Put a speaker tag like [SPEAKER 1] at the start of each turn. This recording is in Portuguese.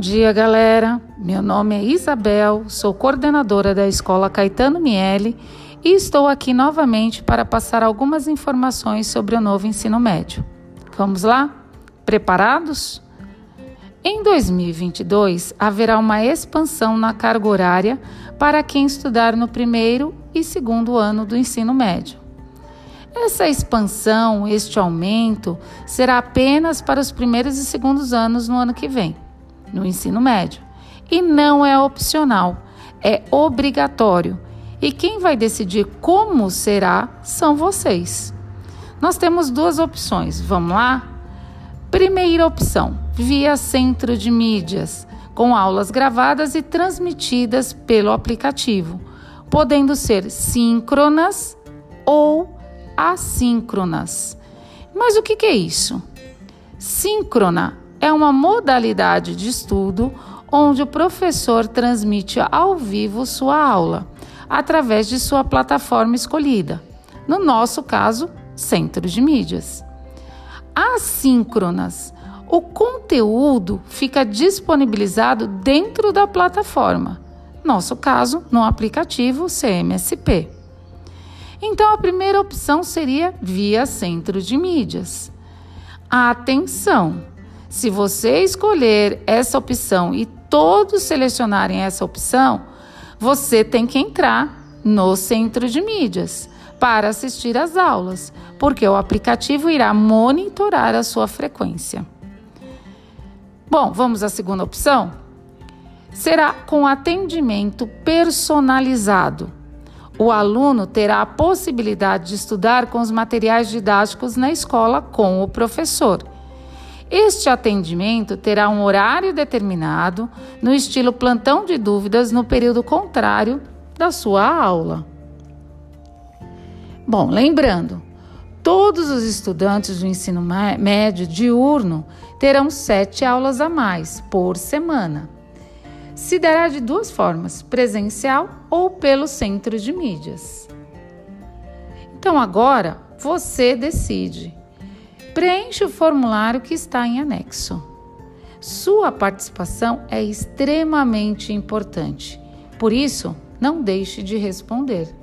[SPEAKER 1] dia, galera. Meu nome é Isabel, sou coordenadora da Escola Caetano Miele e estou aqui novamente para passar algumas informações sobre o novo ensino médio. Vamos lá? Preparados? Em 2022, haverá uma expansão na carga horária para quem estudar no primeiro e segundo ano do ensino médio. Essa expansão, este aumento, será apenas para os primeiros e segundos anos no ano que vem no ensino médio. E não é opcional, é obrigatório. E quem vai decidir como será são vocês. Nós temos duas opções, vamos lá? Primeira opção, via centro de mídias, com aulas gravadas e transmitidas pelo aplicativo, podendo ser síncronas ou assíncronas. Mas o que, é isso? Síncrona é uma modalidade de estudo onde o professor transmite ao vivo sua aula, através de sua plataforma escolhida, no nosso caso, Centro de Mídias. Assíncronas. O conteúdo fica disponibilizado dentro da plataforma, nosso caso, no aplicativo CMSP. Então, a primeira opção seria via Centro de Mídias. Atenção! Se você escolher essa opção e todos selecionarem essa opção, você tem que entrar no centro de mídias para assistir às aulas, porque o aplicativo irá monitorar a sua frequência. Bom, vamos à segunda opção? Será com atendimento personalizado. O aluno terá a possibilidade de estudar com os materiais didáticos na escola com o professor este atendimento terá um horário determinado, no estilo plantão de dúvidas, no período contrário da sua aula. Bom, lembrando, todos os estudantes do ensino médio diurno terão sete aulas a mais por semana. Se dará de duas formas, presencial ou pelo centro de mídias. Então agora você decide Preencha o formulário que está em anexo. Sua participação é extremamente importante, por isso, não deixe de responder.